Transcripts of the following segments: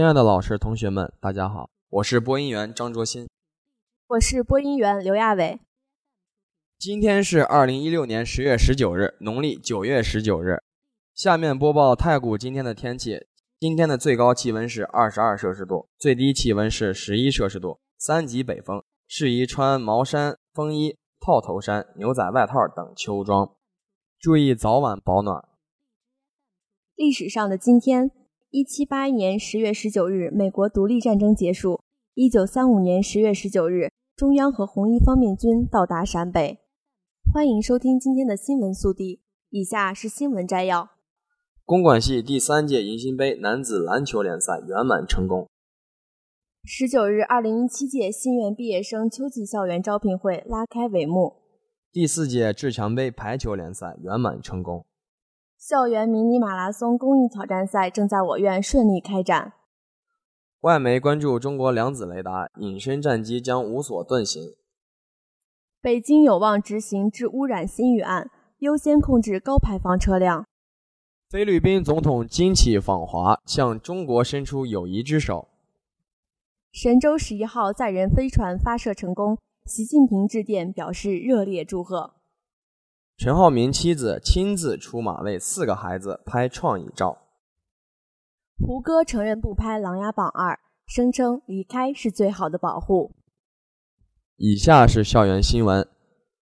亲爱的老师、同学们，大家好，我是播音员张卓新，我是播音员刘亚伟。今天是二零一六年十月十九日，农历九月十九日。下面播报太谷今天的天气：今天的最高气温是二十二摄氏度，最低气温是十一摄氏度，三级北风，适宜穿毛衫、风衣、套头衫、牛仔外套等秋装，注意早晚保暖。历史上的今天。一七八一年十月十九日，美国独立战争结束。一九三五年十月十九日，中央和红一方面军到达陕北。欢迎收听今天的新闻速递，以下是新闻摘要：公管系第三届迎新杯男子篮球联赛圆满成功。十九日，二零一七届新院毕业生秋季校园招聘会拉开帷幕。第四届志强杯排球联赛圆满成功。校园迷你马拉松公益挑战赛正在我院顺利开展。外媒关注中国量子雷达隐身战机将无所遁形。北京有望执行治污染新预案，优先控制高排放车辆。菲律宾总统金启访华，向中国伸出友谊之手。神舟十一号载人飞船发射成功，习近平致电表示热烈祝贺。陈浩民妻子亲自出马为四个孩子拍创意照。胡歌承认不拍《琅琊榜二》，声称离开是最好的保护。以下是校园新闻：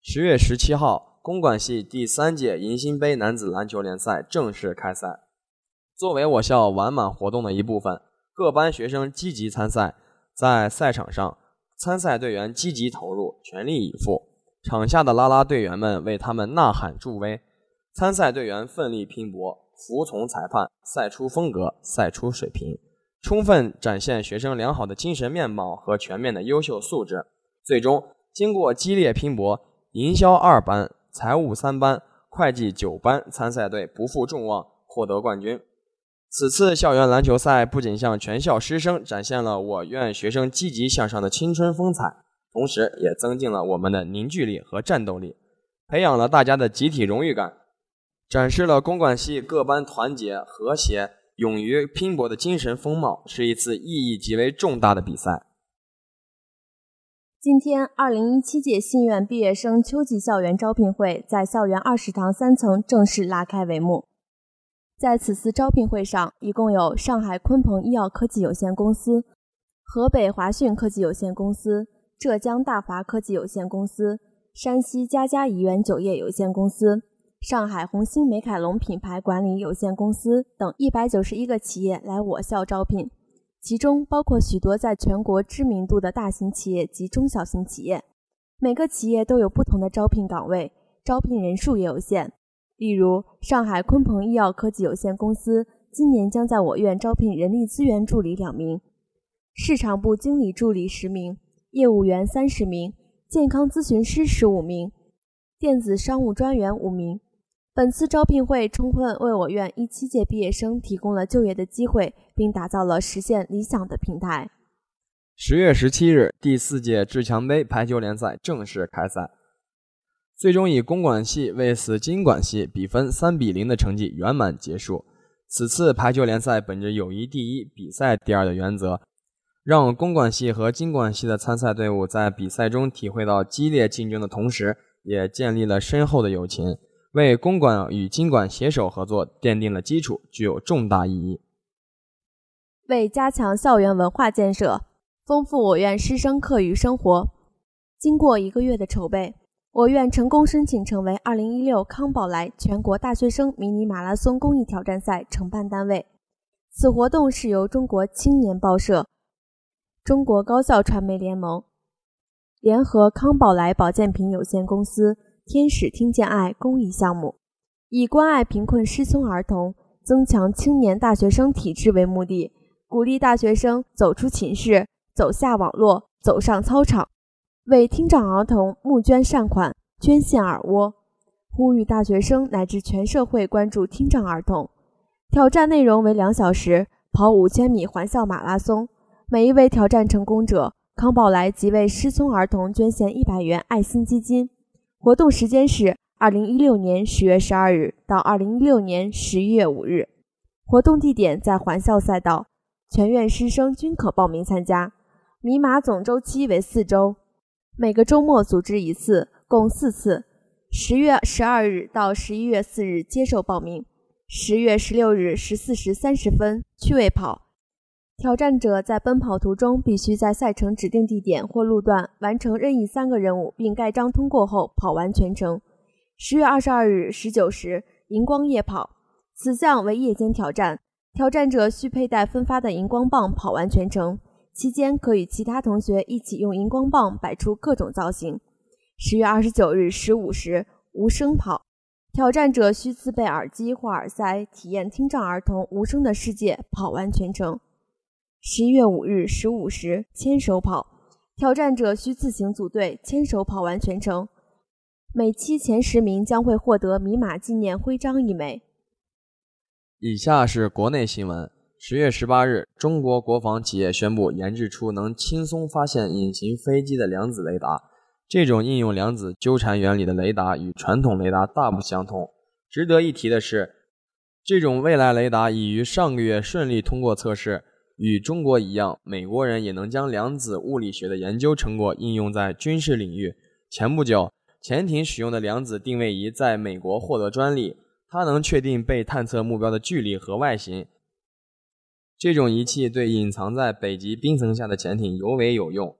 十月十七号，公管系第三届迎新杯男子篮球联赛正式开赛。作为我校完满活动的一部分，各班学生积极参赛，在赛场上，参赛队员积极投入，全力以赴。场下的啦啦队员们为他们呐喊助威，参赛队员奋力拼搏，服从裁判，赛出风格，赛出水平，充分展现学生良好的精神面貌和全面的优秀素质。最终，经过激烈拼搏，营销二班、财务三班、会计九班参赛队不负众望，获得冠军。此次校园篮球赛不仅向全校师生展现了我院学生积极向上的青春风采。同时，也增进了我们的凝聚力和战斗力，培养了大家的集体荣誉感，展示了公管系各班团结、和谐、勇于拼搏的精神风貌，是一次意义极为重大的比赛。今天，二零一七届信院毕业生秋季校园招聘会在校园二食堂三层正式拉开帷幕。在此次招聘会上，一共有上海鲲鹏医药科技有限公司、河北华讯科技有限公司。浙江大华科技有限公司、山西嘉嘉怡园酒业有限公司、上海红星美凯龙品牌管理有限公司等一百九十一个企业来我校招聘，其中包括许多在全国知名度的大型企业及中小型企业。每个企业都有不同的招聘岗位，招聘人数也有限。例如，上海鲲鹏医药科技有限公司今年将在我院招聘人力资源助理两名，市场部经理助理十名。业务员三十名，健康咨询师十五名，电子商务专员五名。本次招聘会充分为我院一七届毕业生提供了就业的机会，并打造了实现理想的平台。十月十七日，第四届至强杯排球联赛正式开赛，最终以公管系 vs 经管系比分三比零的成绩圆满结束。此次排球联赛本着友谊第一、比赛第二的原则。让公管系和经管系的参赛队伍在比赛中体会到激烈竞争的同时，也建立了深厚的友情，为公管与经管携手合作奠定了基础，具有重大意义。为加强校园文化建设，丰富我院师生课余生活，经过一个月的筹备，我院成功申请成为2016康宝莱全国大学生迷你马拉松公益挑战赛承办单位。此活动是由中国青年报社。中国高校传媒联盟联合康宝莱保健品有限公司“天使听见爱”公益项目，以关爱贫困失聪儿童、增强青年大学生体质为目的，鼓励大学生走出寝室，走下网络，走上操场，为听障儿童募捐善款，捐献耳蜗，呼吁大学生乃至全社会关注听障儿童。挑战内容为两小时，跑五千米环校马拉松。每一位挑战成功者，康宝莱即为失聪儿童捐献一百元爱心基金。活动时间是二零一六年十月十二日到二零一六年十一月五日。活动地点在环校赛道，全院师生均可报名参加。米马总周期为四周，每个周末组织一次，共四次。十月十二日到十一月四日接受报名。十月十六日十四时三十分趣味跑。挑战者在奔跑途中必须在赛程指定地点或路段完成任意三个任务，并盖章通过后跑完全程。十月二十二日十九时，荧光夜跑，此项为夜间挑战，挑战者需佩戴分发的荧光棒跑完全程，期间可与其他同学一起用荧光棒摆出各种造型。十月二十九日十五时，无声跑，挑战者需自备耳机或耳塞，体验听障儿童无声的世界，跑完全程。十一月五日十五时，牵手跑，挑战者需自行组队，牵手跑完全程。每期前十名将会获得米马纪念徽章一枚。以下是国内新闻：十月十八日，中国国防企业宣布研制出能轻松发现隐形飞机的量子雷达。这种应用量子纠缠原理的雷达与传统雷达大不相同。值得一提的是，这种未来雷达已于上个月顺利通过测试。与中国一样，美国人也能将量子物理学的研究成果应用在军事领域。前不久，潜艇使用的量子定位仪在美国获得专利，它能确定被探测目标的距离和外形。这种仪器对隐藏在北极冰层下的潜艇尤为有用，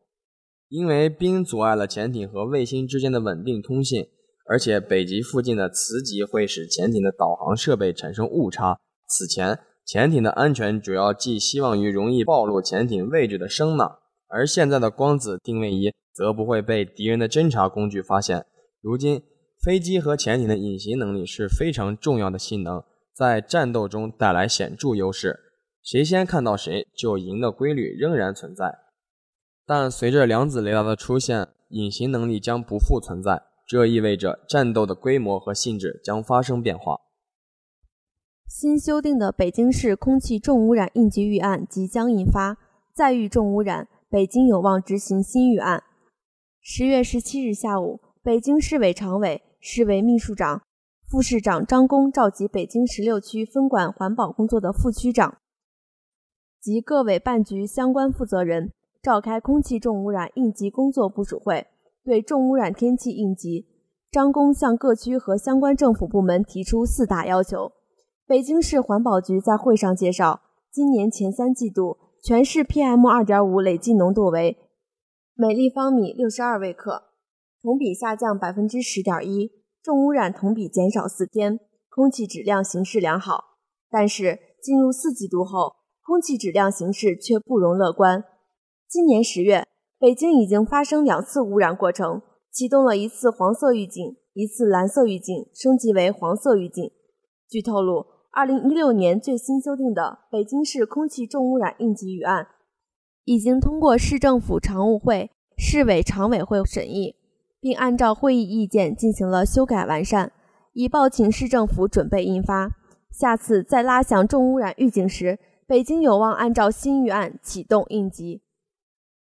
因为冰阻碍了潜艇和卫星之间的稳定通信，而且北极附近的磁极会使潜艇的导航设备产生误差。此前。潜艇的安全主要寄希望于容易暴露潜艇位置的声呐，而现在的光子定位仪则不会被敌人的侦察工具发现。如今，飞机和潜艇的隐形能力是非常重要的性能，在战斗中带来显著优势。谁先看到谁就赢的规律仍然存在，但随着量子雷达的出现，隐形能力将不复存在。这意味着战斗的规模和性质将发生变化。新修订的北京市空气重污染应急预案即将印发，再遇重污染，北京有望执行新预案。十月十七日下午，北京市委常委、市委秘书长、副市长张工召集北京十六区分管环保工作的副区长及各委办局相关负责人，召开空气重污染应急工作部署会，对重污染天气应急，张工向各区和相关政府部门提出四大要求。北京市环保局在会上介绍，今年前三季度全市 PM 二点五累计浓度为每立方米六十二微克，同比下降百分之十点一，重污染同比减少四天，空气质量形势良好。但是进入四季度后，空气质量形势却不容乐观。今年十月，北京已经发生两次污染过程，启动了一次黄色预警，一次蓝色预警，升级为黄色预警。据透露。二零一六年最新修订的《北京市空气重污染应急预案》已经通过市政府常务会、市委常委会审议，并按照会议意见进行了修改完善，已报请市政府准备印发。下次再拉响重污染预警时，北京有望按照新预案启动应急。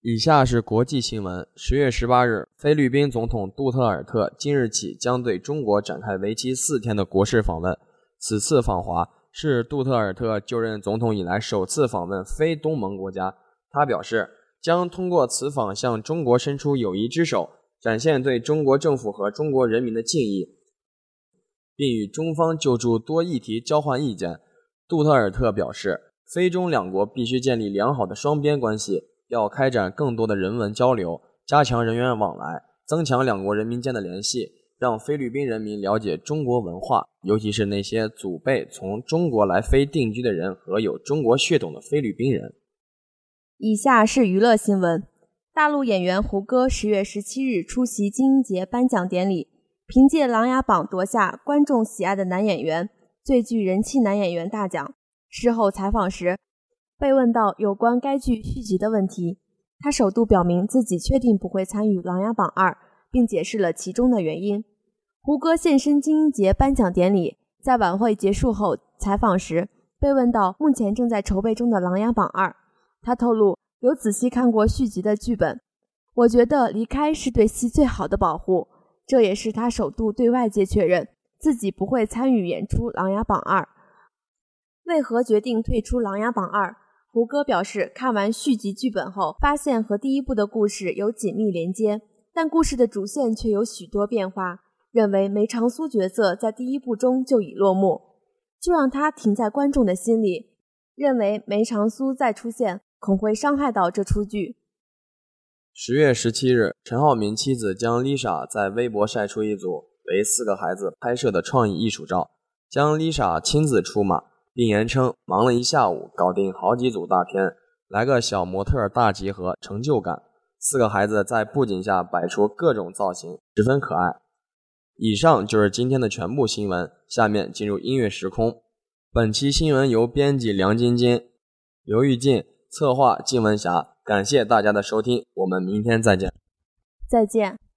以下是国际新闻：十月十八日，菲律宾总统杜特尔特今日起将对中国展开为期四天的国事访问。此次访华是杜特尔特就任总统以来首次访问非东盟国家。他表示，将通过此访向中国伸出友谊之手，展现对中国政府和中国人民的敬意，并与中方就诸多议题交换意见。杜特尔特表示，非中两国必须建立良好的双边关系，要开展更多的人文交流，加强人员往来，增强两国人民间的联系。让菲律宾人民了解中国文化，尤其是那些祖辈从中国来菲定居的人和有中国血统的菲律宾人。以下是娱乐新闻：大陆演员胡歌十月十七日出席金鹰节颁奖典礼，凭借《琅琊榜》夺下观众喜爱的男演员、最具人气男演员大奖。事后采访时，被问到有关该剧续集的问题，他首度表明自己确定不会参与《琅琊榜二》，并解释了其中的原因。胡歌现身金鹰节颁奖典礼，在晚会结束后采访时，被问到目前正在筹备中的《琅琊榜二》，他透露有仔细看过续集的剧本。我觉得离开是对戏最好的保护，这也是他首度对外界确认自己不会参与演出《琅琊榜二》。为何决定退出《琅琊榜二》？胡歌表示，看完续集剧本后，发现和第一部的故事有紧密连接，但故事的主线却有许多变化。认为梅长苏角色在第一部中就已落幕，就让他停在观众的心里。认为梅长苏再出现，恐会伤害到这出剧。十月十七日，陈浩民妻子将 Lisa 在微博晒出一组为四个孩子拍摄的创意艺术照，将 Lisa 亲自出马，并言称忙了一下午，搞定好几组大片，来个小模特大集合，成就感。四个孩子在布景下摆出各种造型，十分可爱。以上就是今天的全部新闻，下面进入音乐时空。本期新闻由编辑梁晶晶、刘玉静策划，金文霞。感谢大家的收听，我们明天再见。再见。